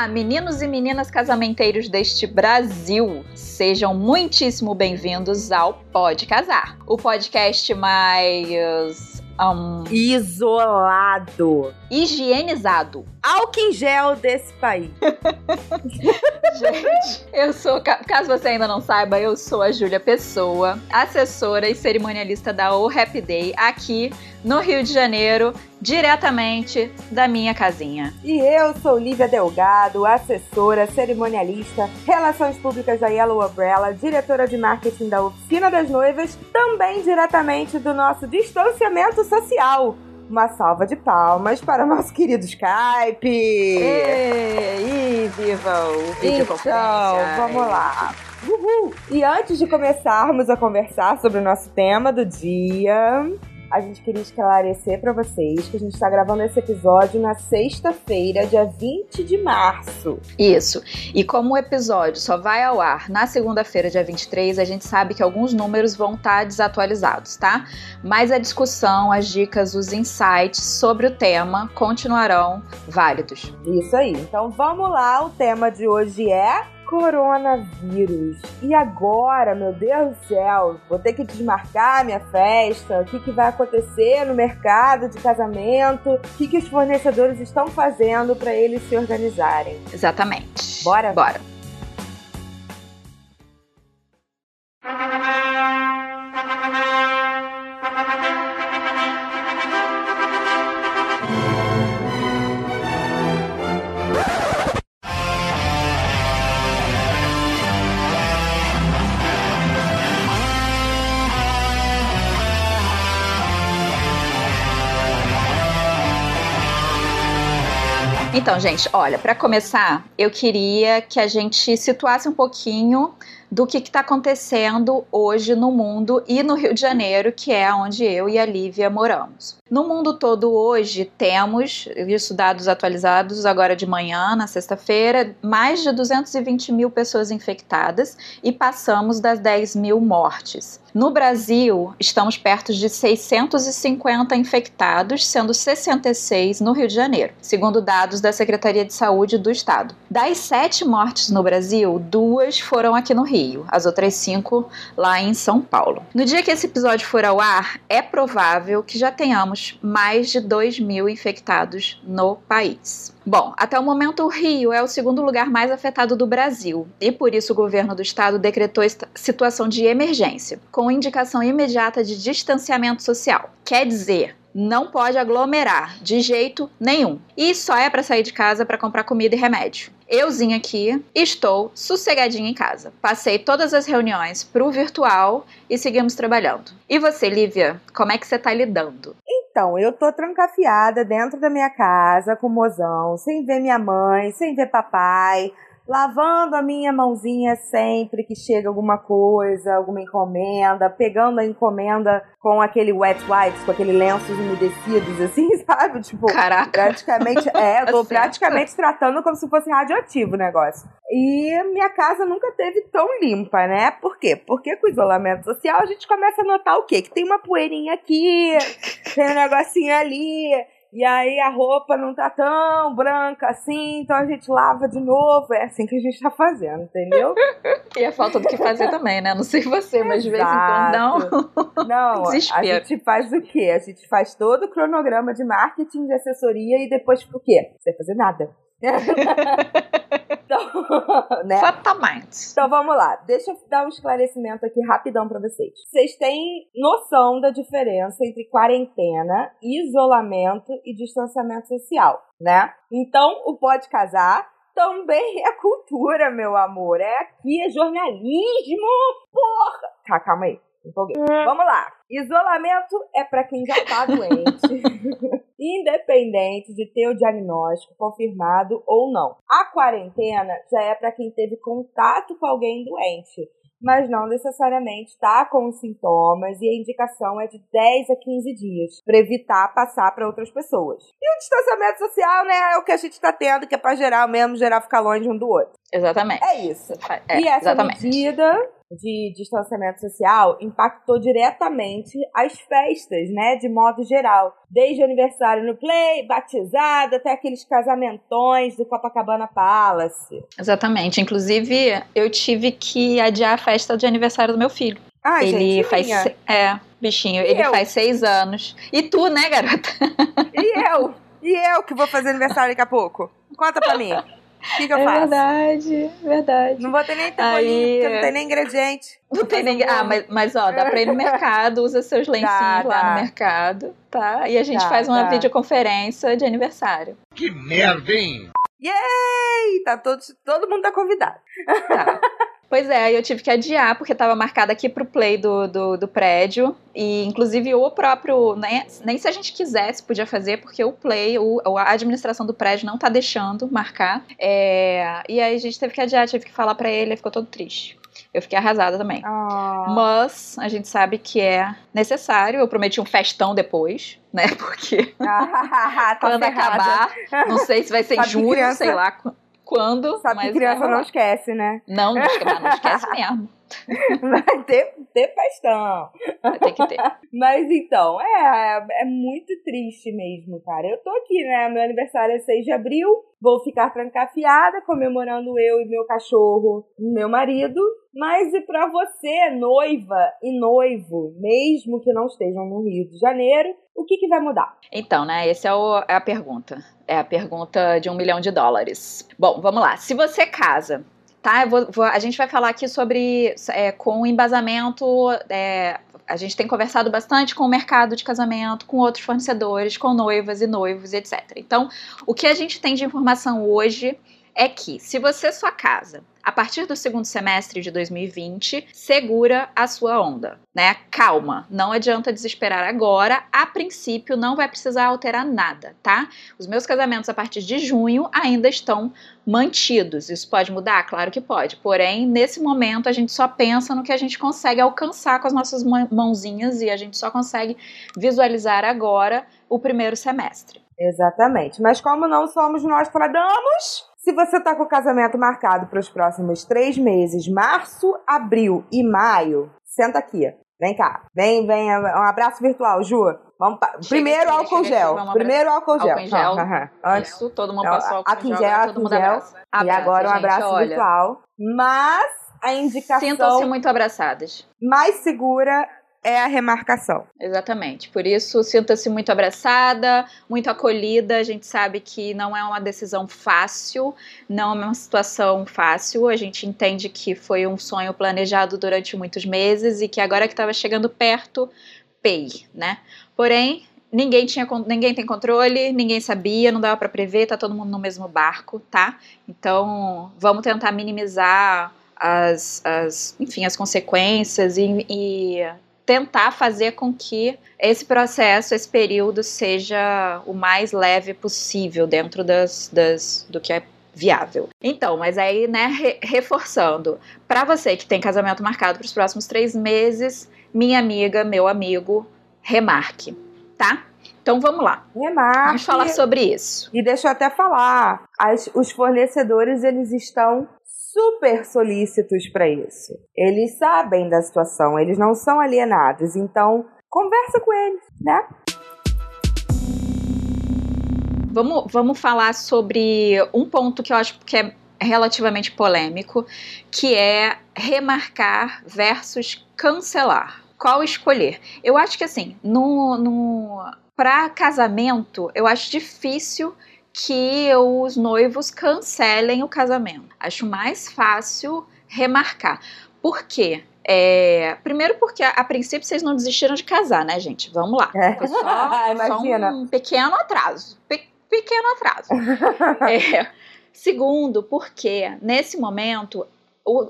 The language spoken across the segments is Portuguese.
Olá, meninos e meninas casamenteiros deste Brasil. Sejam muitíssimo bem-vindos ao Pode Casar, o podcast mais um, isolado, higienizado, álcool em gel desse país. Gente, eu sou, caso você ainda não saiba, eu sou a Júlia Pessoa, assessora e cerimonialista da O Happy Day aqui no Rio de Janeiro, diretamente da minha casinha. E eu sou Lívia Delgado, assessora, cerimonialista, relações públicas da Yellow Umbrella, diretora de marketing da Oficina das Noivas, também diretamente do nosso distanciamento social. Uma salva de palmas para o nosso querido Skype! E, viva o videoconferência! Então, vamos lá! Uhul. E antes de começarmos a conversar sobre o nosso tema do dia, a gente queria esclarecer para vocês que a gente está gravando esse episódio na sexta-feira, dia 20 de março. Isso. E como o episódio só vai ao ar na segunda-feira, dia 23, a gente sabe que alguns números vão estar tá desatualizados, tá? Mas a discussão, as dicas, os insights sobre o tema continuarão válidos. Isso aí. Então vamos lá, o tema de hoje é coronavírus. E agora, meu Deus do céu, vou ter que desmarcar minha festa? O que, que vai acontecer no mercado de casamento? O que, que os fornecedores estão fazendo para eles se organizarem? Exatamente. Bora? Bora. Então, gente, olha, para começar, eu queria que a gente situasse um pouquinho do que está acontecendo hoje no mundo e no Rio de Janeiro, que é onde eu e a Lívia moramos. No mundo todo hoje temos, isso dados atualizados agora de manhã, na sexta-feira, mais de 220 mil pessoas infectadas e passamos das 10 mil mortes. No Brasil, estamos perto de 650 infectados, sendo 66 no Rio de Janeiro, segundo dados da Secretaria de Saúde do Estado. Das sete mortes no Brasil, duas foram aqui no Rio, as outras cinco lá em São Paulo. No dia que esse episódio for ao ar, é provável que já tenhamos mais de 2 mil infectados no país. Bom, até o momento o Rio é o segundo lugar mais afetado do Brasil e por isso o governo do estado decretou situação de emergência, com indicação imediata de distanciamento social. Quer dizer, não pode aglomerar de jeito nenhum. E só é para sair de casa para comprar comida e remédio. Euzinha aqui, estou sossegadinha em casa. Passei todas as reuniões pro virtual e seguimos trabalhando. E você, Lívia, como é que você tá lidando? Então, eu tô trancafiada dentro da minha casa com o mozão, sem ver minha mãe, sem ver papai, lavando a minha mãozinha sempre que chega alguma coisa, alguma encomenda, pegando a encomenda com aquele wet wipes, com aquele lenços umedecidos, assim, sabe? Tipo, Caraca. praticamente, é, eu tô praticamente tratando como se fosse radioativo o negócio. E minha casa nunca teve tão limpa, né? Por quê? Porque com o isolamento social a gente começa a notar o quê? Que tem uma poeirinha aqui, tem um negocinho ali, e aí a roupa não tá tão branca assim, então a gente lava de novo. É assim que a gente tá fazendo, entendeu? e a falta do que fazer também, né? Não sei você, mas de vez em quando não. Não, Desespero. a gente faz o quê? A gente faz todo o cronograma de marketing, de assessoria e depois o quê? Sem fazer nada. então, né? Exatamente. Então vamos lá. Deixa eu dar um esclarecimento aqui rapidão para vocês. Vocês têm noção da diferença entre quarentena, isolamento e distanciamento social, né? Então, o pode casar também é cultura, meu amor. É aqui, é jornalismo. Porra! Tá, calma aí. Empolguei. Vamos lá. Isolamento é para quem já tá doente, independente de ter o diagnóstico confirmado ou não. A quarentena já é para quem teve contato com alguém doente, mas não necessariamente está com os sintomas e a indicação é de 10 a 15 dias para evitar passar para outras pessoas. E o distanciamento social, né, é o que a gente está tendo, que é para gerar mesmo, gerar ficar longe um do outro. Exatamente. É isso. É, e essa exatamente. medida de distanciamento social impactou diretamente as festas, né, de modo geral. Desde o aniversário no Play, batizado, até aqueles casamentões do Copacabana Palace. Exatamente. Inclusive, eu tive que adiar a festa de aniversário do meu filho. Ai, ele gente, faz. minha. É, bichinho, E ele eu? faz seis anos. E tu, né, garota? E eu? E eu que vou fazer aniversário daqui a pouco? Conta pra mim. O que, que eu é faço? verdade, verdade. Não vou ter nem tempolinho, Aí- porque não tem nem ingrediente. Não tem ninguém. Ah, mas, mas ó, dá pra ir no mercado, usa seus lencinhos Dá, lá dá. no mercado, tá? E a gente Dá, faz uma dá. videoconferência de aniversário. Que merda, hein? Yay! Tá todo, todo mundo tá convidado. Tá. Pois é, aí eu tive que adiar, porque estava marcado aqui pro play do, do, do prédio. E inclusive o próprio. Nem, nem se a gente quisesse podia fazer, porque o play, o, a administração do prédio não tá deixando marcar. É, e aí a gente teve que adiar, tive que falar pra ele, ele ficou todo triste. Eu fiquei arrasada também. Ah, Mas a gente sabe que é necessário. Eu prometi um festão depois, né? Porque tá quando ferrada. acabar, não sei se vai ser em criança- sei lá quando. Sabe mas que criança não esquece, né? Não, não esquece mesmo. Vai ter, ter festão. Vai ter que ter. Mas então, é, é muito triste mesmo, cara. Eu tô aqui, né? Meu aniversário é 6 de abril. Vou ficar trancafiada, comemorando eu e meu cachorro, meu marido. Mas e pra você, noiva e noivo, mesmo que não estejam no Rio de Janeiro, o que, que vai mudar? Então, né? Essa é, o- é a pergunta. É a pergunta de um milhão de dólares. Bom, vamos lá. Se você casa, tá? Vou- vou- a gente vai falar aqui sobre é, com embasamento. é, a gente tem conversado bastante com o mercado de casamento, com outros fornecedores, com noivas e noivos, etc. Então, o que a gente tem de informação hoje é que se você sua casa a partir do segundo semestre de 2020, segura a sua onda, né? Calma, não adianta desesperar agora. A princípio, não vai precisar alterar nada, tá? Os meus casamentos a partir de junho ainda estão mantidos. Isso pode mudar? Claro que pode. Porém, nesse momento, a gente só pensa no que a gente consegue alcançar com as nossas mã- mãozinhas e a gente só consegue visualizar agora o primeiro semestre. Exatamente. Mas como não somos nós para damos, se você tá com o casamento marcado para os próximos três meses, março, abril e maio, senta aqui. Vem cá. Vem, vem. Um abraço virtual, Ju. Vamos pa- Primeiro aqui, álcool chega gel. Primeiro álcool gel. Álcool gel. Aham, aham. Antes. Isso, todo mundo Ó, passou álcool aqui gel, gel, agora aqui todo em mundo gel. abraça. e agora um gente, abraço olha. virtual. Mas a indicação Sintam-se muito abraçadas. mais segura é a remarcação. Exatamente. Por isso, sinta-se muito abraçada, muito acolhida. A gente sabe que não é uma decisão fácil, não é uma situação fácil. A gente entende que foi um sonho planejado durante muitos meses e que agora que estava chegando perto, pay, né? Porém, ninguém tinha ninguém tem controle, ninguém sabia, não dava para prever, tá todo mundo no mesmo barco, tá? Então, vamos tentar minimizar as, as enfim, as consequências e- e tentar fazer com que esse processo, esse período seja o mais leve possível dentro das, das do que é viável. Então, mas aí, né, re- reforçando, para você que tem casamento marcado para os próximos três meses, minha amiga, meu amigo, remarque, tá? Então vamos lá, Remarque. vamos falar sobre isso. E deixa eu até falar, as- os fornecedores eles estão super solícitos para isso. Eles sabem da situação, eles não são alienados, então conversa com eles, né? Vamos, vamos falar sobre um ponto que eu acho que é relativamente polêmico, que é remarcar versus cancelar. Qual escolher? Eu acho que assim, no, no para casamento, eu acho difícil que os noivos cancelem o casamento. Acho mais fácil remarcar. Por quê? É, primeiro porque a, a princípio vocês não desistiram de casar, né, gente? Vamos lá. É. Foi só, só um pequeno atraso. Pe- pequeno atraso. É. Segundo, porque nesse momento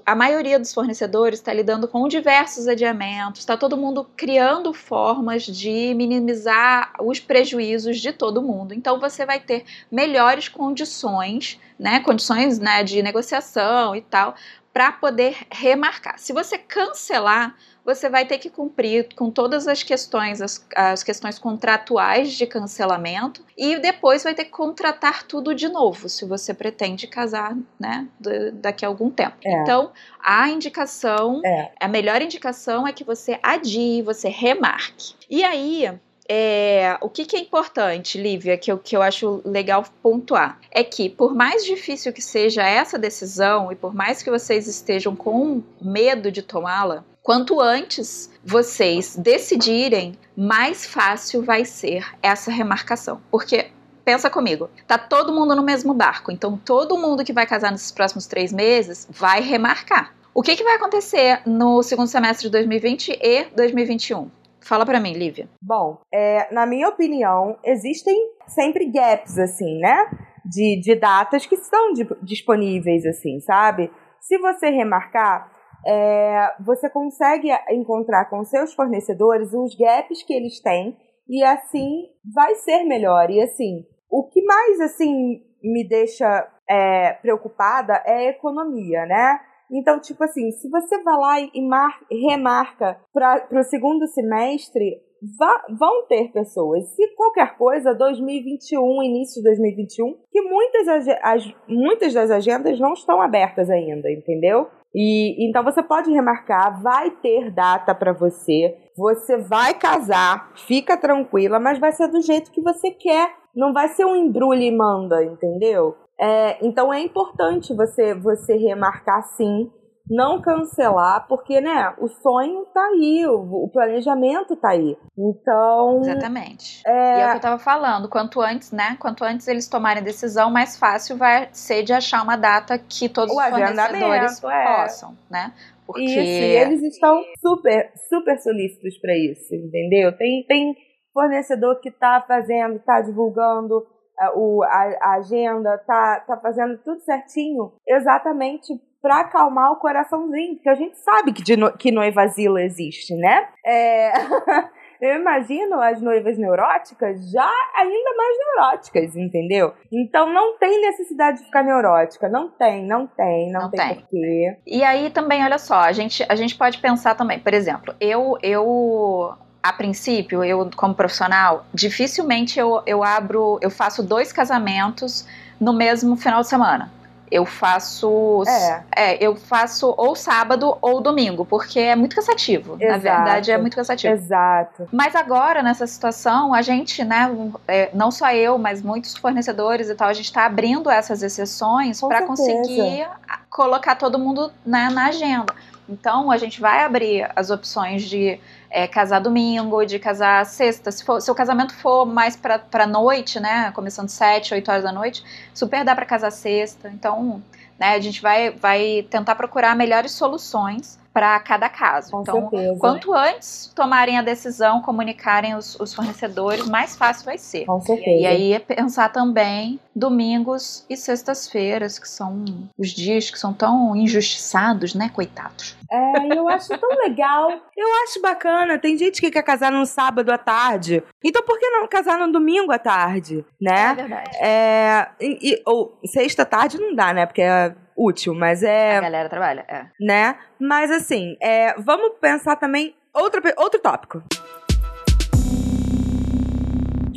a maioria dos fornecedores está lidando com diversos adiamentos, está todo mundo criando formas de minimizar os prejuízos de todo mundo. Então você vai ter melhores condições, né, condições né, de negociação e tal, para poder remarcar. Se você cancelar, você vai ter que cumprir com todas as questões, as, as questões contratuais de cancelamento e depois vai ter que contratar tudo de novo, se você pretende casar, né, daqui a algum tempo. É. Então, a indicação, é. a melhor indicação é que você adie, você remarque. E aí, é, o que, que, é importante, Lívia, que eu, que eu acho legal pontuar, é que por mais difícil que seja essa decisão e por mais que vocês estejam com medo de tomá-la, quanto antes vocês decidirem, mais fácil vai ser essa remarcação. Porque pensa comigo, tá todo mundo no mesmo barco, então todo mundo que vai casar nesses próximos três meses vai remarcar. O que, que vai acontecer no segundo semestre de 2020 e 2021? Fala para mim, Lívia. Bom, é, na minha opinião, existem sempre gaps, assim, né? De, de datas que estão disponíveis, assim, sabe? Se você remarcar, é, você consegue encontrar com seus fornecedores os gaps que eles têm e assim vai ser melhor. E assim, o que mais assim me deixa é, preocupada é a economia, né? Então, tipo assim, se você vai lá e mar, remarca para o segundo semestre, vá, vão ter pessoas. Se qualquer coisa, 2021, início de 2021, que muitas, as, muitas das agendas não estão abertas ainda, entendeu? E então você pode remarcar, vai ter data para você, você vai casar, fica tranquila, mas vai ser do jeito que você quer. Não vai ser um embrulho e manda, entendeu? É, então é importante você, você remarcar sim, não cancelar, porque né, o sonho tá aí, o, o planejamento tá aí. Então. Exatamente. É... E é o que eu tava falando, quanto antes, né? Quanto antes eles tomarem decisão, mais fácil vai ser de achar uma data que todos o os fornecedores é. possam, né? Porque... Isso, e eles estão super, super solícitos para isso, entendeu? Tem, tem fornecedor que tá fazendo, tá divulgando o, a, a, agenda, tá, tá fazendo tudo certinho, exatamente para acalmar o coraçãozinho, porque a gente sabe que, de no, que noivazila existe, né? É... eu imagino as noivas neuróticas já ainda mais neuróticas, entendeu? Então não tem necessidade de ficar neurótica, não tem, não tem, não, não tem, tem porquê. E aí também, olha só, a gente, a gente pode pensar também, por exemplo, eu eu a princípio, eu como profissional, dificilmente eu, eu abro, eu faço dois casamentos no mesmo final de semana. Eu faço. É. é. eu faço ou sábado ou domingo, porque é muito cansativo. Exato. Na verdade, é muito cansativo. Exato. Mas agora, nessa situação, a gente, né, é, não só eu, mas muitos fornecedores e tal, a gente está abrindo essas exceções para conseguir colocar todo mundo né, na agenda. Então, a gente vai abrir as opções de é, casar domingo, de casar sexta. Se, for, se o casamento for mais pra, pra noite, né? Começando sete, oito horas da noite, super dá para casar sexta. Então, né, a gente vai, vai tentar procurar melhores soluções para cada caso. Com então, certeza. quanto antes tomarem a decisão, comunicarem os, os, fornecedores, mais fácil vai ser. Com certeza. E aí é pensar também domingos e sextas-feiras, que são os dias que são tão injustiçados, né, coitados. É, eu acho tão legal. Eu acho bacana. Tem gente que quer casar no sábado à tarde. Então por que não casar no domingo à tarde, né? É verdade. É, e, ou sexta tarde não dá, né? Porque é útil, mas é. A galera trabalha, é. Né? Mas assim, é, vamos pensar também outro, outro tópico.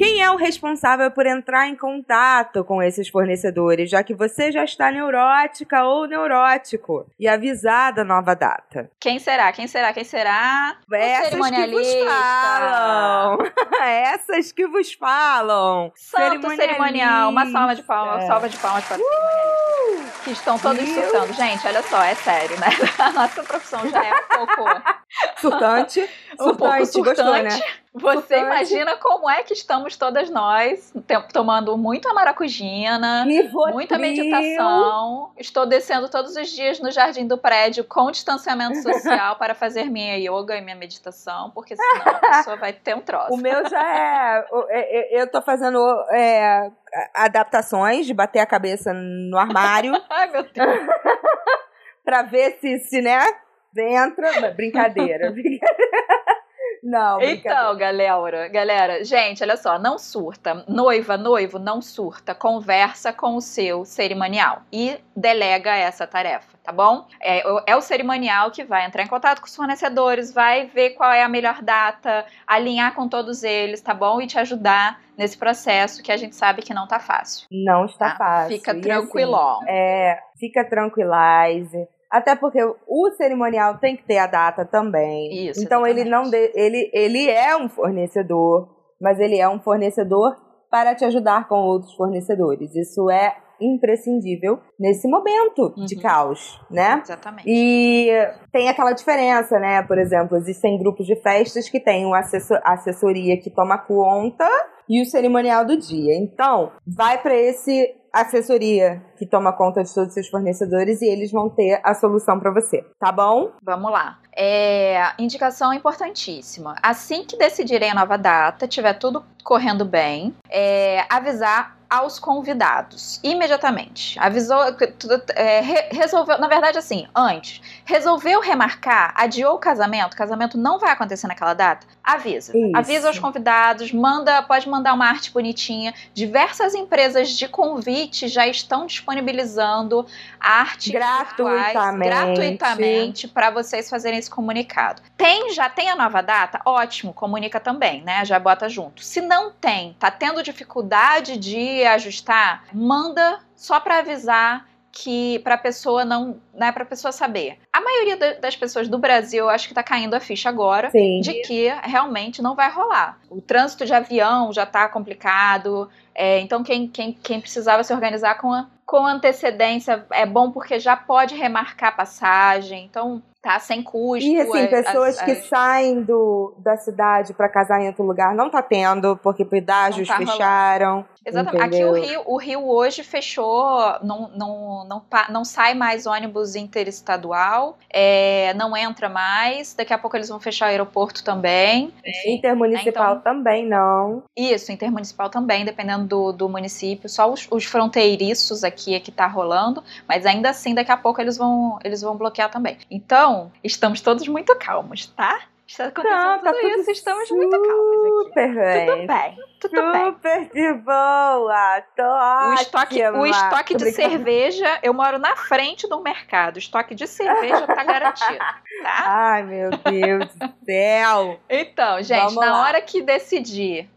Quem é o responsável por entrar em contato com esses fornecedores, já que você já está neurótica ou neurótico e avisar da nova data? Quem será? Quem será? Quem será? Essas que vos falam. Essas que vos falam. Santo cerimonial. Uma salva de palmas, uma salva de palmas para uh! Que estão todos Viu? surtando. Gente, olha só, é sério, né? A nossa profissão já é um pouco... Surtante. um surtante, pouco surtante. Gostou, né? Você imagina como é que estamos todas nós tomando muita maracujina, muita meditação. Estou descendo todos os dias no jardim do prédio com distanciamento social para fazer minha yoga e minha meditação, porque senão a pessoa vai ter um troço. O meu já é. é, é eu estou fazendo é, adaptações de bater a cabeça no armário. Ai, meu Deus. para ver se, se, né? Entra. Brincadeira. Brincadeira. Não, Então, galera, galera, gente, olha só, não surta. Noiva, noivo, não surta. Conversa com o seu cerimonial e delega essa tarefa, tá bom? É, é o cerimonial que vai entrar em contato com os fornecedores, vai ver qual é a melhor data, alinhar com todos eles, tá bom? E te ajudar nesse processo que a gente sabe que não tá fácil. Não está tá? fácil. Fica E, tranquilão. assim, é, fica tranquilize. Até porque o cerimonial tem que ter a data também. Isso, Então ele não de- ele ele é um fornecedor, mas ele é um fornecedor para te ajudar com outros fornecedores. Isso é imprescindível nesse momento de Uhum. caos, né? Exatamente. E tem aquela diferença, né? Por exemplo, existem grupos de festas que têm uma assessor- assessoria que toma conta e o cerimonial do dia. Então, vai para esse assessoria que toma conta de todos os seus fornecedores e eles vão ter a solução para você, tá bom? Vamos lá. É, indicação importantíssima. Assim que decidirem a nova data, tiver tudo correndo bem, é, avisar aos convidados imediatamente. Avisou, é, re- resolveu, na verdade, assim, antes, resolveu remarcar, adiou o casamento, o casamento não vai acontecer naquela data, avisa. Isso. Avisa aos convidados, manda, pode mandar uma arte bonitinha. Diversas empresas de convite já estão disponibilizando arte Gratuitamente. gratuitamente para vocês fazerem esse comunicado. Tem, já tem a nova data? Ótimo, comunica também, né? Já bota junto. Se não tem, tá tendo dificuldade de ajustar, manda só para avisar que para a pessoa não, né, para pessoa saber. A maioria da- das pessoas do Brasil, eu acho que tá caindo a ficha agora Sim. de que realmente não vai rolar. O trânsito de avião já está complicado, é, então quem, quem, quem precisava se organizar com, a- com antecedência é bom porque já pode remarcar a passagem, então tá sem custo. E assim, as- pessoas as- que as- saem do, da cidade para casar em outro lugar não tá tendo, porque pedágios tá rolando. Exatamente. Aqui entendeu? o Rio, o Rio hoje fechou, não, não, não, não sai mais ônibus interestadual, é, não entra mais. Daqui a pouco eles vão fechar o aeroporto também. Intermunicipal Então- também não. Isso, intermunicipal também, dependendo do, do município. Só os, os fronteiriços aqui é que tá rolando, mas ainda assim, daqui a pouco eles vão, eles vão bloquear também. Então, estamos todos muito calmos, tá? Está acontecendo Não, tá tudo, tudo isso, estamos muito calmos aqui. Super bem. Tudo bem, tudo bem. Super de boa. Tô O estoque, o ótima. estoque Tô de cerveja, eu moro na frente do mercado. O estoque de cerveja tá garantido, tá? Ai, meu Deus do céu. Então, gente, Vamos na lá. hora que decidir,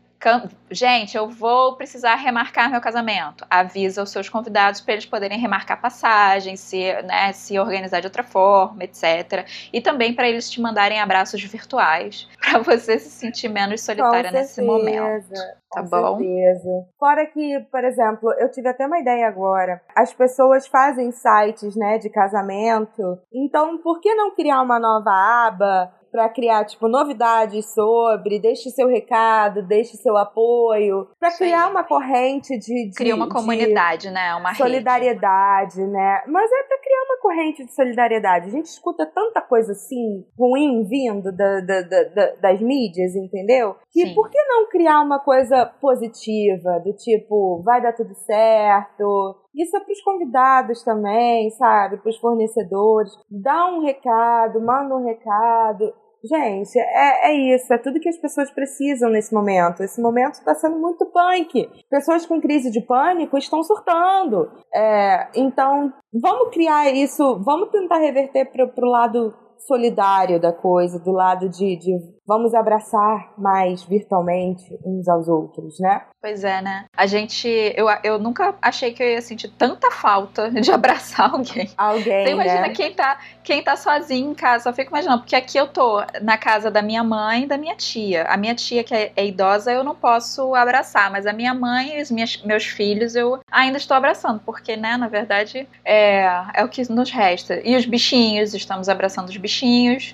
gente, eu vou precisar remarcar meu casamento. Avisa os seus convidados para eles poderem remarcar passagem, se, né, se organizar de outra forma, etc. E também para eles te mandarem abraços virtuais, para você se sentir menos solitária nesse momento. Tá com bom? certeza. Fora que, por exemplo, eu tive até uma ideia agora. As pessoas fazem sites, né, de casamento. Então, por que não criar uma nova aba para criar, tipo, novidades sobre, deixe seu recado, deixe seu apoio, para criar uma corrente de, de Cria uma de comunidade, né? Uma rede. solidariedade, né? Mas é pra criar uma corrente de solidariedade. A gente escuta tanta coisa assim, ruim vindo da, da- da- da- das mídias, entendeu? Que Sim. por que não criar uma coisa positiva? Do tipo, vai dar tudo certo. Isso é pros convidados também, sabe? Pros fornecedores. Dá um recado, manda um recado. Gente, é, é isso, é tudo que as pessoas precisam nesse momento. Esse momento está sendo muito punk. Pessoas com crise de pânico estão surtando. É, então, vamos criar isso, vamos tentar reverter para o lado solidário da coisa, do lado de, de vamos abraçar mais virtualmente uns aos outros, né? Pois é, né? A gente. Eu, eu nunca achei que eu ia sentir tanta falta de abraçar alguém. Alguém, Você imagina né? quem tá, quem tá sozinho em casa, só fico imaginando, porque aqui eu tô na casa da minha mãe e da minha tia. A minha tia, que é, é idosa, eu não posso abraçar, mas a minha mãe e os minhas- meus filhos eu ainda estou abraçando, porque, né, na verdade, é, é o que nos resta. E os bichinhos, estamos abraçando os bichinhos,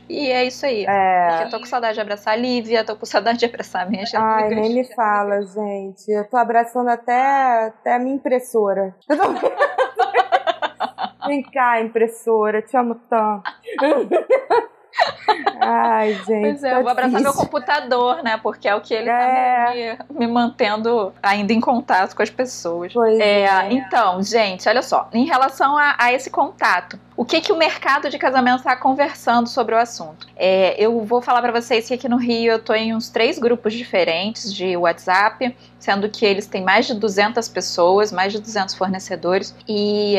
e é isso aí. É. Eu tô com saudade de abraçar a Lívia, tô com saudade de abraçar minhas Ai, amigas. nem me fala, gente. Eu tô abraçando até, até a minha impressora. Eu tô... Vem cá, impressora, te amo tanto. Ai, gente. Pois é, eu vou abraçar meu computador, né? Porque é o que ele tá é. tá me, me, mantendo ainda em contato com as pessoas. Pois é, é. Então, gente, olha só. Em relação a, a esse contato, o que, que o mercado de casamento está conversando sobre o assunto? É, eu vou falar para vocês que aqui no Rio eu estou em uns três grupos diferentes de WhatsApp, sendo que eles têm mais de 200 pessoas, mais de 200 fornecedores, e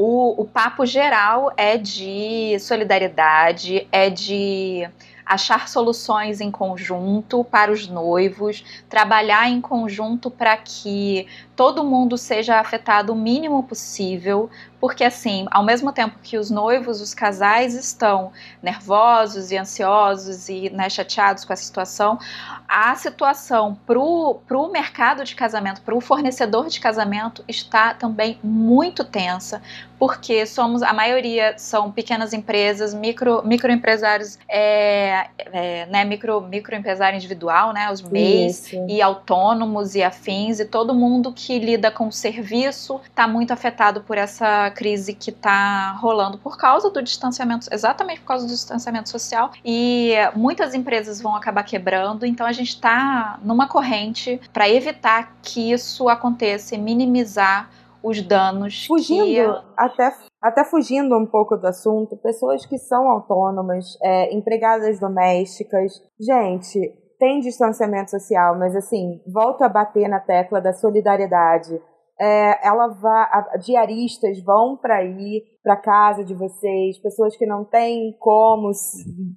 o, o papo geral é de solidariedade, é de achar soluções em conjunto para os noivos, trabalhar em conjunto para que todo mundo seja afetado o mínimo possível, porque assim, ao mesmo tempo que os noivos, os casais estão nervosos e ansiosos e né, chateados com a situação, a situação para o mercado de casamento, para o fornecedor de casamento, está também muito tensa, porque somos a maioria são pequenas empresas, micro microempresários, é, é, né, micro microempresário individual, né, os MEIs e autônomos e afins e todo mundo que lida com o serviço está muito afetado por essa crise que está rolando por causa do distanciamento, exatamente por causa do distanciamento social. E muitas empresas vão acabar quebrando, então a gente está numa corrente para evitar que isso aconteça e minimizar os danos. Fugindo, que... até, até fugindo um pouco do assunto, pessoas que são autônomas, é, empregadas domésticas. Gente, tem distanciamento social, mas assim, volto a bater na tecla da solidariedade. É, ela vai, diaristas vão para aí, para casa de vocês, pessoas que não têm como,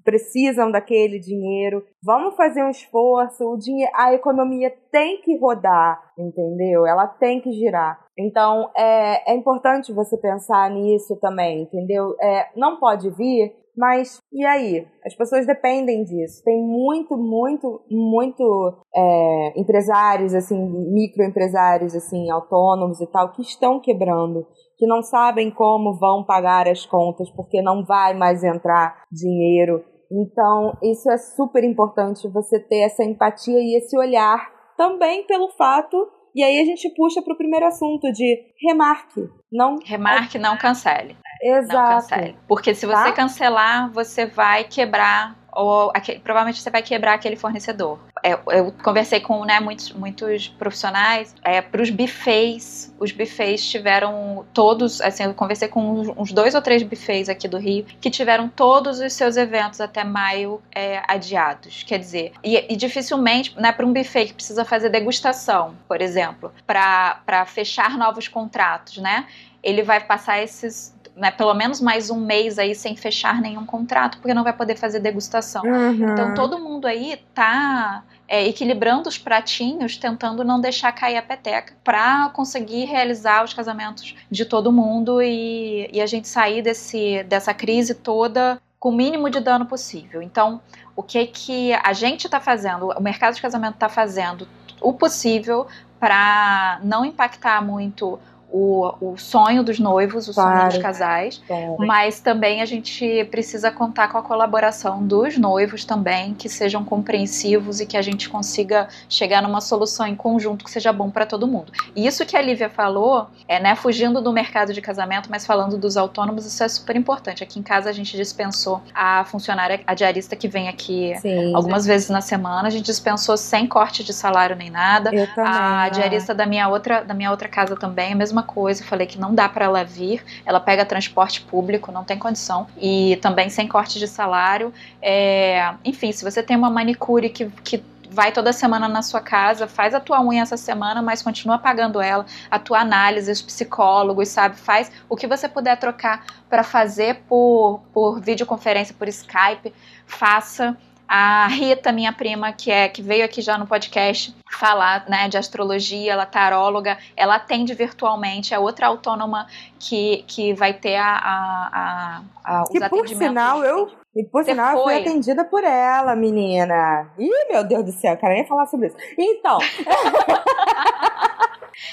precisam daquele dinheiro. Vamos fazer um esforço, o dinheiro, a economia tem que rodar, entendeu? Ela tem que girar. Então é, é importante você pensar nisso também, entendeu? É, não pode vir mas e aí? As pessoas dependem disso. Tem muito, muito, muito é, empresários, assim, microempresários, assim, autônomos e tal, que estão quebrando, que não sabem como vão pagar as contas, porque não vai mais entrar dinheiro. Então, isso é super importante você ter essa empatia e esse olhar também pelo fato e aí a gente puxa para o primeiro assunto de remarque. Não remarque, não cancele. Exato. Não cancele. Porque se você tá? cancelar, você vai quebrar ou aquele, provavelmente você vai quebrar aquele fornecedor. É, eu conversei com né, muitos, muitos profissionais é, para os buffets. Os buffets tiveram todos, assim, eu conversei com uns, uns, dois ou três buffets aqui do Rio que tiveram todos os seus eventos até maio é, adiados. Quer dizer, e, e dificilmente, né, para um buffet que precisa fazer degustação, por exemplo, para fechar novos contratos, né? Ele vai passar esses né, pelo menos mais um mês aí sem fechar nenhum contrato, porque não vai poder fazer degustação. Uhum. Então todo mundo aí tá é, equilibrando os pratinhos, tentando não deixar cair a peteca, para conseguir realizar os casamentos de todo mundo e, e a gente sair desse, dessa crise toda com o mínimo de dano possível. Então, o que que a gente está fazendo, o mercado de casamento está fazendo o possível para não impactar muito o, o sonho dos noivos, o claro, sonho dos casais, claro. mas também a gente precisa contar com a colaboração dos noivos também, que sejam compreensivos e que a gente consiga chegar numa solução em conjunto que seja bom para todo mundo. E isso que a Lívia falou, é, né, fugindo do mercado de casamento, mas falando dos autônomos, isso é super importante. Aqui em casa a gente dispensou a funcionária, a diarista que vem aqui Sim, algumas vezes na semana, a gente dispensou sem corte de salário nem nada. Eu também, a diarista da minha outra, da minha outra casa também, a mesma mesma coisa, falei que não dá para ela vir, ela pega transporte público, não tem condição, e também sem corte de salário. É, enfim, se você tem uma manicure que, que vai toda semana na sua casa, faz a tua unha essa semana, mas continua pagando ela, a tua análise, os psicólogos, sabe? Faz o que você puder trocar para fazer por, por videoconferência, por Skype, faça. A Rita, minha prima, que é que veio aqui já no podcast falar né, de astrologia, ela é taróloga, ela atende virtualmente, é outra autônoma que, que vai ter a, a, a, a os que, por sinal, eu e por Você sinal, eu fui atendida por ela, menina. Ih, meu Deus do céu, quero nem falar sobre isso. Então.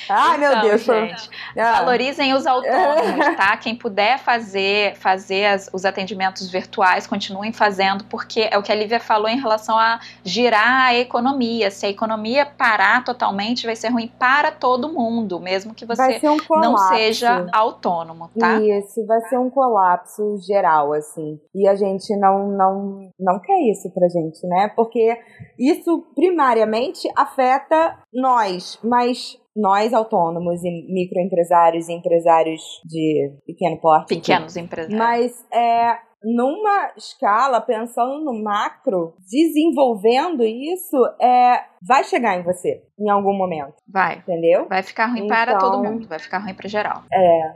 Ai, então, meu Deus. Gente, Ah. Valorizem os autônomos, tá? Quem puder fazer, fazer as, os atendimentos virtuais, continuem fazendo, porque é o que a Lívia falou em relação a girar a economia. Se a economia parar totalmente, vai ser ruim para todo mundo, mesmo que você um não seja autônomo, tá? Isso, vai ser um colapso geral, assim. E a gente não, não, não quer isso pra gente, né? Porque isso primariamente afeta nós, mas nós autônomos e microempresários e empresários de pequeno porte. Pequenos empresários. Mas é, numa escala, pensando no macro, desenvolvendo isso, é, vai chegar em você em algum momento. Vai. Entendeu? Vai ficar ruim então, para todo mundo, vai ficar ruim para geral. É.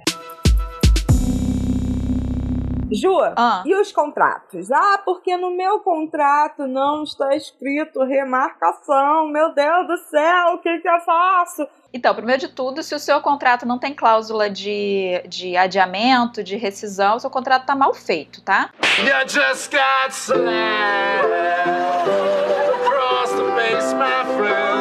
Ju, ah. e os contratos? Ah, porque no meu contrato não está escrito remarcação. Meu Deus do céu, o que, que eu faço? Então, primeiro de tudo, se o seu contrato não tem cláusula de, de adiamento, de rescisão, o seu contrato está mal feito, tá? You just got slammed across the face, my friend.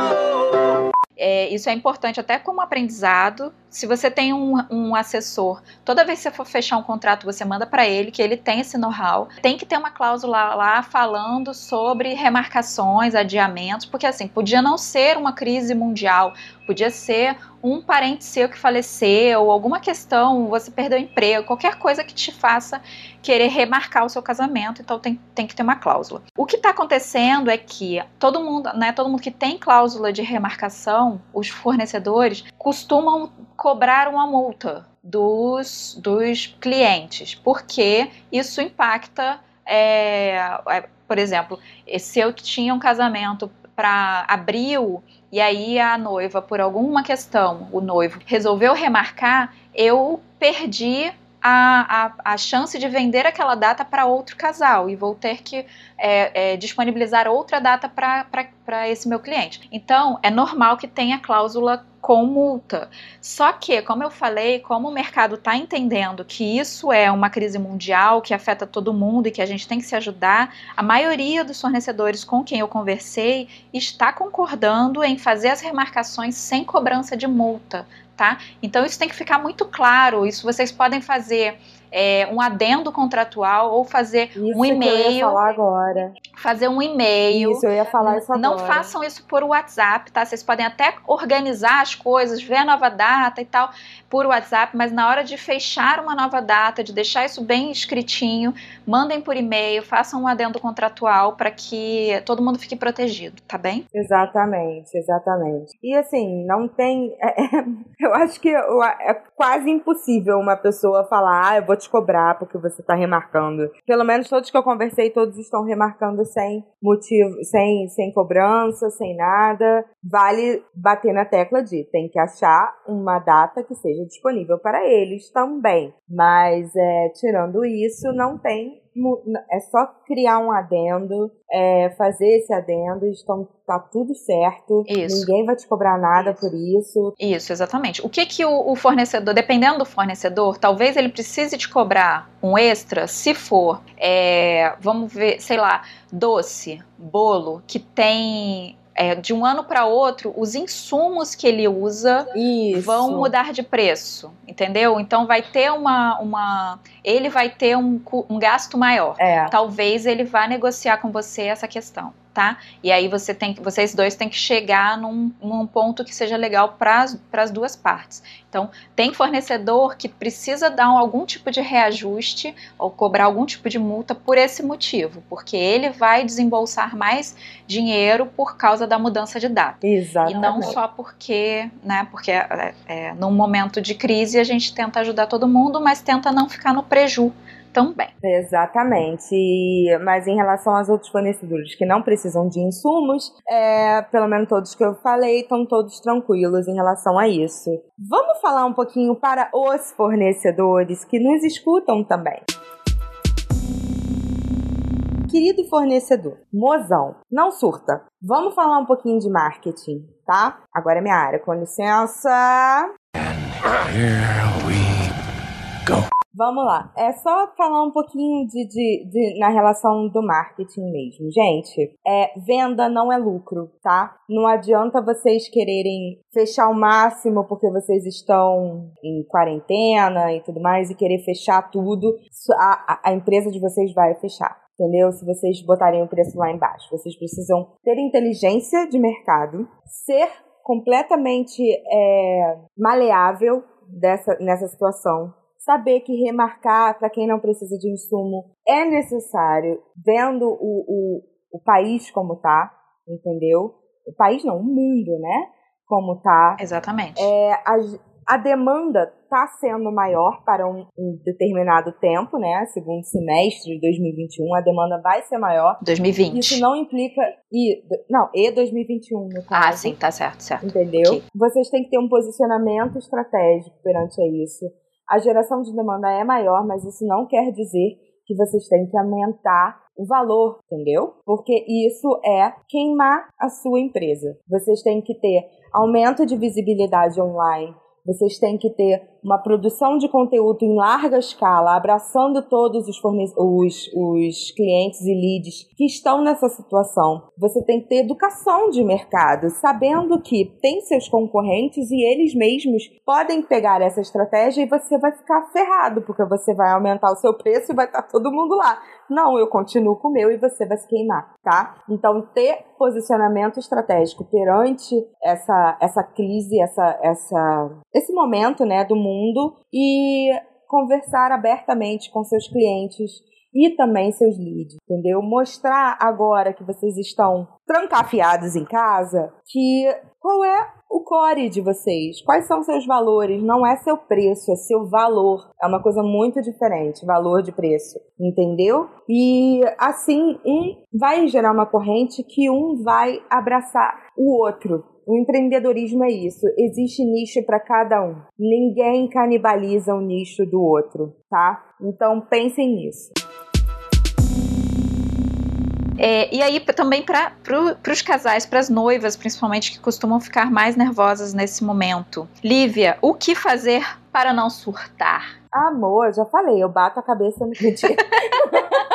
É, isso é importante até como aprendizado. Se você tem um, um, assessor, toda vez que você for fechar um contrato, você manda para ele que ele tem esse know-how. Tem que ter uma cláusula lá falando sobre remarcações, adiamentos, porque assim, podia não ser uma crise mundial, podia ser um parente seu que faleceu, alguma questão, você perdeu o emprego, qualquer coisa que te faça querer remarcar o seu casamento, então tem, tem que ter uma cláusula. O que está acontecendo é que todo mundo, né, todo mundo que tem cláusula de remarcação, os fornecedores, costumam cobrar uma multa dos, dos clientes, porque isso impacta, é, é, por exemplo, se eu tinha um casamento para abril e aí a noiva, por alguma questão, o noivo resolveu remarcar, eu perdi a, a, a, chance de vender aquela data para outro casal e vou ter que é, é, disponibilizar outra data para esse meu cliente. Então, é normal que tenha cláusula com multa. Só que, como eu falei, como o mercado está entendendo que isso é uma crise mundial que afeta todo mundo e que a gente tem que se ajudar, a maioria dos fornecedores com quem eu conversei está concordando em fazer as remarcações sem cobrança de multa tá? Então isso tem que ficar muito claro. Isso vocês podem fazer é, um adendo contratual ou fazer isso um e-mail. Que eu ia falar agora. Fazer um e-mail. Isso, eu ia falar isso agora. Não façam isso por WhatsApp, tá? Vocês podem até organizar as coisas, ver a nova data e tal por WhatsApp, mas na hora de fechar uma nova data, de deixar isso bem escritinho, mandem por e-mail, façam um adendo contratual para que todo mundo fique protegido, tá bem? Exatamente, exatamente. E assim, não tem. É, é, eu acho que é quase impossível uma pessoa falar, ah, eu vou te cobrar porque você está remarcando. Pelo menos todos que eu conversei, todos estão remarcando sem motivo, sem, sem cobrança, sem nada. Vale bater na tecla de tem que achar uma data que seja disponível para eles também. Mas é, tirando isso, não tem é só criar um adendo, é, fazer esse adendo, estão, tá tudo certo. Isso. Ninguém vai te cobrar nada por isso. Isso, exatamente. O que que o, o, fornecedor, dependendo do fornecedor, talvez ele precise te cobrar um extra, se for, é, vamos ver, sei lá, doce, bolo, que tem é, de um ano para outro, os insumos que ele usa Isso. vão mudar de preço, entendeu? Então vai ter uma. uma ele vai ter um, um gasto maior. É. Talvez ele vá negociar com você essa questão tá? E aí você tem, vocês dois têm que chegar num, num ponto que seja legal para as duas partes. Então, tem fornecedor que precisa dar algum tipo de reajuste ou cobrar algum tipo de multa por esse motivo, porque ele vai desembolsar mais dinheiro por causa da mudança de data. Exatamente. E não só porque, né, porque é, é, num momento de crise a gente tenta ajudar todo mundo, mas tenta não ficar no preju também. Exatamente. Mas em relação aos outros fornecedores que não precisam de insumos, é, pelo menos todos que eu falei estão todos tranquilos em relação a isso. Vamos falar um pouquinho para os fornecedores que nos escutam também. Querido fornecedor, mozão, não surta. Vamos falar um pouquinho de marketing, tá? Agora é minha área, com licença. And here we. Vamos lá. É só falar um pouquinho de, de, de, na relação do marketing mesmo. Gente, é, venda não é lucro, tá? Não adianta vocês quererem fechar o máximo porque vocês estão em quarentena e tudo mais e querer fechar tudo. A, a, a empresa de vocês vai fechar entendeu? Se vocês botarem o preço lá embaixo. Vocês precisam ter inteligência de mercado, ser completamente é, maleável dessa, nessa situação, saber que remarcar para quem não precisa de insumo é necessário, vendo o, o, o país como tá, entendeu? O país não, o mundo, né? Como tá. Exatamente. É, a, a demanda está sendo maior para um, um, determinado tempo, né? Segundo semestre de 2021, a demanda vai ser maior. 2020. Isso não implica. E, não, e 2021, no caso. Ah, sim, tá certo, certo. Entendeu? Okay. Vocês têm que ter um posicionamento estratégico perante isso. A geração de demanda é maior, mas isso não quer dizer que vocês têm que aumentar o valor, entendeu? Porque isso é queimar a sua empresa. Vocês têm que ter aumento de visibilidade online, vocês têm que ter uma produção de conteúdo em larga escala, abraçando todos os, os, os clientes e leads que estão nessa situação. Você tem que ter educação de mercado, sabendo que tem seus concorrentes e eles mesmos podem pegar essa estratégia e você vai ficar ferrado, porque você vai aumentar o seu preço e vai estar todo mundo lá. Não, eu continuo com o meu e você vai se queimar, tá? Então, ter posicionamento estratégico perante essa, essa crise, essa, essa, esse momento né, do mundo mundo e conversar abertamente com seus clientes e também seus leads, entendeu? Mostrar agora que vocês estão trancafiados em casa que qual é o core de vocês, quais são seus valores, não é seu preço, é seu valor. É uma coisa muito diferente, valor de preço, entendeu? E assim, um vai gerar uma corrente que um vai abraçar o outro, o empreendedorismo é isso. Existe nicho para cada um. Ninguém canibaliza um nicho do outro, tá? Então pensem nisso. É, e aí também para pro, os casais, para as noivas, principalmente que costumam ficar mais nervosas nesse momento. Lívia, o que fazer para não surtar? Amor, já falei, eu bato a cabeça no dia.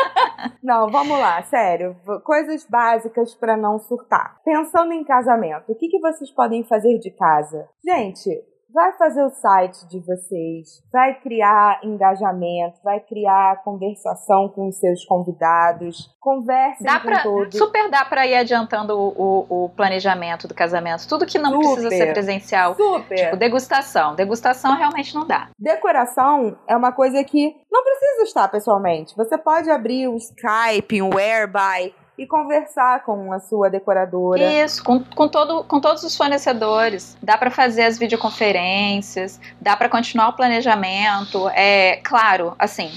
Não, vamos lá, sério. Coisas básicas para não surtar. Pensando em casamento, o que, que vocês podem fazer de casa? Gente, vai fazer o site de vocês, vai criar engajamento, vai criar conversação com os seus convidados, conversem dá com pra, todos. Super dá para ir adiantando o, o, o, planejamento do casamento, tudo que não super, precisa ser presencial, super. tipo degustação, degustação realmente não dá. Decoração é uma coisa que não precisa estar pessoalmente, você pode abrir o Skype, o Whereby, e conversar com a sua decoradora. Isso, com, com, todo, com todos os fornecedores. Dá para fazer as videoconferências, dá para continuar o planejamento. É claro, assim.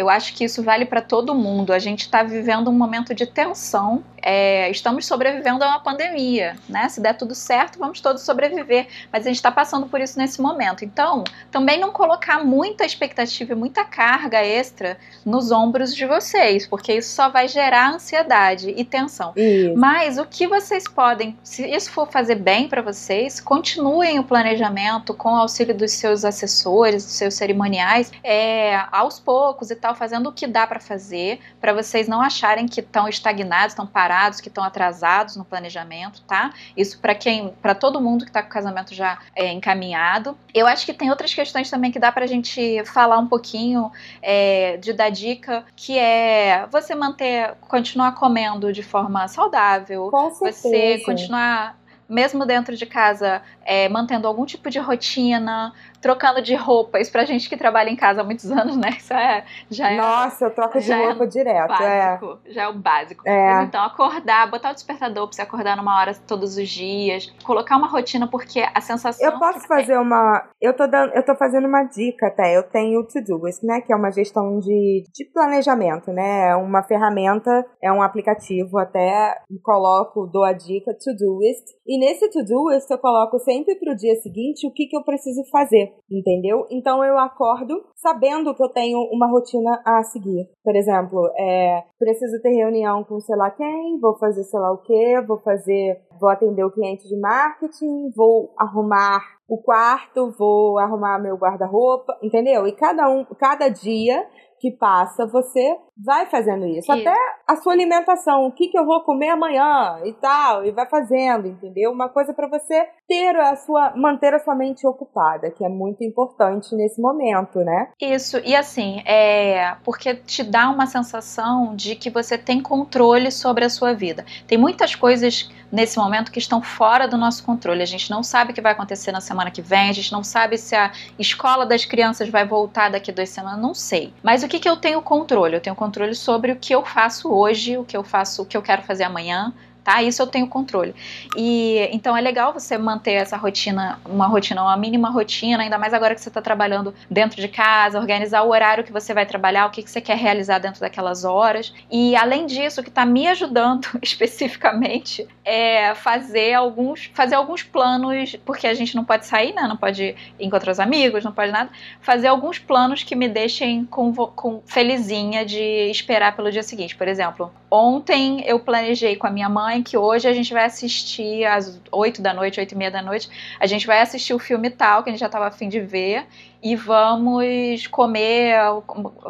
Eu acho que isso vale para todo mundo. A gente está vivendo um momento de tensão é, estamos sobrevivendo a uma pandemia, né? Se der tudo certo, vamos todos sobreviver. Mas a gente está passando por isso nesse momento. Então, também não colocar muita expectativa e muita carga extra nos ombros de vocês, porque isso só vai gerar ansiedade e tensão. Isso. Mas o que vocês podem, se isso for fazer bem para vocês, continuem o planejamento com o auxílio dos seus assessores, dos seus cerimoniais, é, aos poucos e tal, fazendo o que dá para fazer, para vocês não acharem que estão estagnados, estão parados que estão atrasados no planejamento, tá? Isso para quem, para todo mundo que está com o casamento já é, encaminhado. Eu acho que tem outras questões também que dá para a gente falar um pouquinho é, de dar dica, que é você manter, continuar comendo de forma saudável, Com você continuar mesmo dentro de casa, é, mantendo algum tipo de rotina, trocando de roupa. Isso pra gente que trabalha em casa há muitos anos, né? Isso é, já é. Nossa, eu troco de é roupa é direto. Básico, é. Já é o básico. É. Mas, então, acordar, botar o despertador pra você acordar numa hora todos os dias, colocar uma rotina, porque a sensação. Eu posso fazer uma. Eu tô, dando, eu tô fazendo uma dica até. Eu tenho o To-Doist, né? Que é uma gestão de, de planejamento, né? É uma ferramenta, é um aplicativo até. Coloco, dou a dica To-Doist. E nesse to-do eu coloco sempre pro dia seguinte o que, que eu preciso fazer, entendeu? Então eu acordo sabendo que eu tenho uma rotina a seguir. Por exemplo, é, preciso ter reunião com sei lá quem, vou fazer sei lá o que, vou fazer, vou atender o cliente de marketing, vou arrumar o quarto, vou arrumar meu guarda-roupa, entendeu? E cada um, cada dia que passa, você vai fazendo isso. isso. Até a sua alimentação, o que, que eu vou comer amanhã e tal, e vai fazendo, entendeu? Uma coisa para você ter a sua, manter a sua mente ocupada, que é muito importante nesse momento, né? Isso, e assim, é porque te dá uma sensação de que você tem controle sobre a sua vida. Tem muitas coisas nesse momento que estão fora do nosso controle. A gente não sabe o que vai acontecer na semana que vem, a gente não sabe se a escola das crianças vai voltar daqui a duas semanas, não sei. Mas o que, que eu tenho controle? Eu tenho controle sobre o que eu faço hoje, o que eu faço, o que eu quero fazer amanhã, tá? Isso eu tenho controle. E então é legal você manter essa rotina, uma rotina, uma mínima rotina, ainda mais agora que você está trabalhando dentro de casa, organizar o horário que você vai trabalhar, o que, que você quer realizar dentro daquelas horas. E além disso, o que está me ajudando especificamente é fazer alguns, fazer alguns planos, porque a gente não pode sair, né? Não pode encontrar os amigos, não pode nada. Fazer alguns planos que me deixem com, com felizinha de esperar pelo dia seguinte. Por exemplo, ontem eu planejei com a minha mãe mãe que hoje a gente vai assistir às 8 da noite, 8 e meia da noite, a gente vai assistir o filme tal, que a gente já estava afim de ver, e vamos comer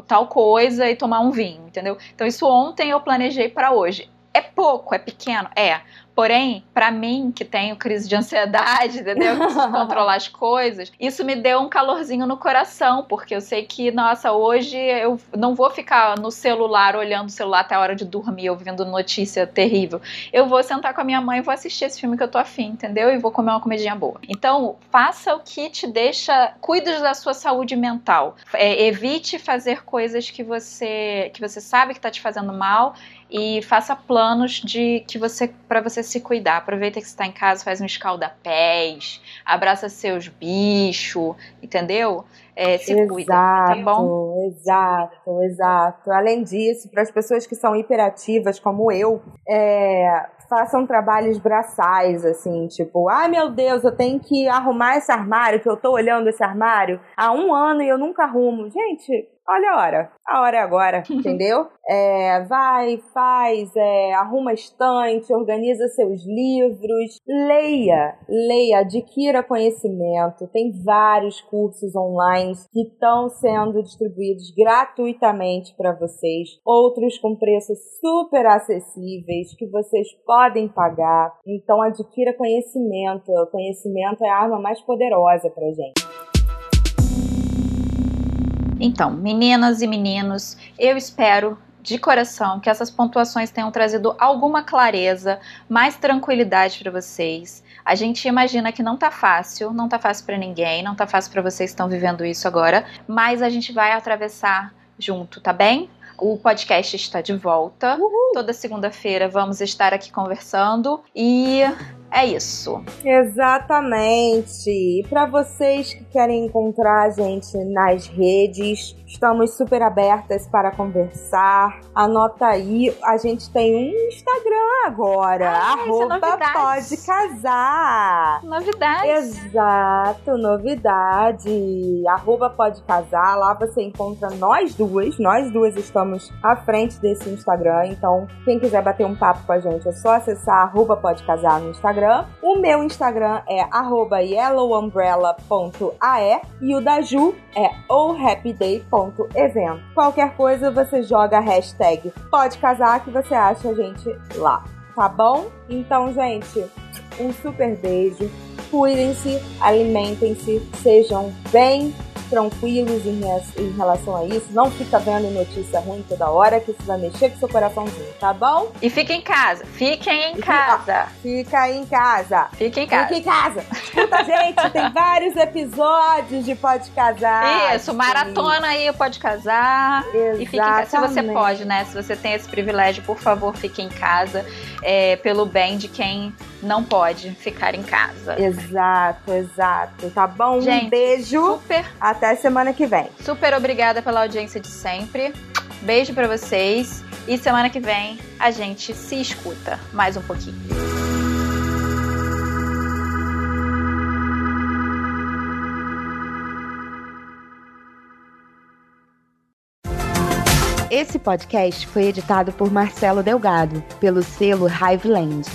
tal coisa e tomar um vinho, entendeu? Então isso ontem eu planejei para hoje. É pouco, é pequeno? É. Porém, para mim, que tenho crise de ansiedade, entendeu? Que preciso controlar as coisas, isso me deu um calorzinho no coração, porque eu sei que, nossa, hoje eu não vou ficar no celular olhando o celular até a hora de dormir, ouvindo notícia terrível. Eu vou sentar com a minha mãe e vou assistir esse filme que eu tô afim, entendeu? E vou comer uma comidinha boa. Então, faça o que te deixa. Cuide da sua saúde mental. É, evite fazer coisas que você, que você sabe que tá te fazendo mal e faça planos de que você para você se cuidar. Aproveita que você está em casa, faz um escalda-pés, abraça seus bichos, entendeu? É, se exato, cuida, tá bom? Exato, exato. Além disso, para as pessoas que são hiperativas como eu, é, façam trabalhos braçais, assim, tipo, ai meu Deus, eu tenho que arrumar esse armário, que eu tô olhando esse armário há um ano e eu nunca arrumo. Gente, olha a hora. A hora é agora, entendeu? É, vai, faz, é, arruma estante, organiza seus livros, leia, leia, adquira conhecimento. Tem vários cursos online que estão sendo distribuídos gratuitamente para vocês, outros com preços super acessíveis que vocês podem pagar. Então adquira conhecimento. O conhecimento é a arma mais poderosa para gente. Então, meninas e meninos, eu espero de coração que essas pontuações tenham trazido alguma clareza, mais tranquilidade para vocês. A gente imagina que não tá fácil, não tá fácil para ninguém, não tá fácil para vocês que estão vivendo isso agora, mas a gente vai atravessar junto, tá bem? O podcast está de volta. Uhul. Toda segunda-feira vamos estar aqui conversando e é isso. Exatamente. E para vocês que querem encontrar a gente nas redes, estamos super abertas para conversar. Anota aí, a gente tem um Instagram agora. Ah, arroba é pode casar. Novidade. Exato, novidade. Arroba pode casar. Lá você encontra nós duas. Nós duas estamos à frente desse Instagram. Então, quem quiser bater um papo com a gente, é só acessar arroba pode casar no Instagram Instagram. O meu Instagram é yellowumbrella.ae e o da Ju é ohhappyday.event. Qualquer coisa você joga a hashtag pode casar que você acha a gente lá, tá bom? Então, gente, um super beijo. Cuidem-se, alimentem-se, sejam bem tranquilos em, em, relação a isso. Não fica vendo notícia ruim toda hora, que isso vai mexer com seu coraçãozinho, tá bom? E fiquem em casa. Fiquem em casa. Fica em casa. Fiquem em casa. Fica em casa. Escuta, gente, tem vários episódios de Pode Casar. Isso, maratona aí o Pode Casar. Exatamente. E fique em casa. Se você pode, né? Se você tem esse privilégio, por favor, fique em casa. É, pelo bem de quem não pode ficar em casa. Exato, exato. Tá bom? Gente, um beijo. Super. Até semana que vem. Super obrigada pela audiência de sempre. Beijo para vocês e semana que vem a gente se escuta mais um pouquinho. Esse podcast foi editado por Marcelo Delgado, pelo selo Hiveland.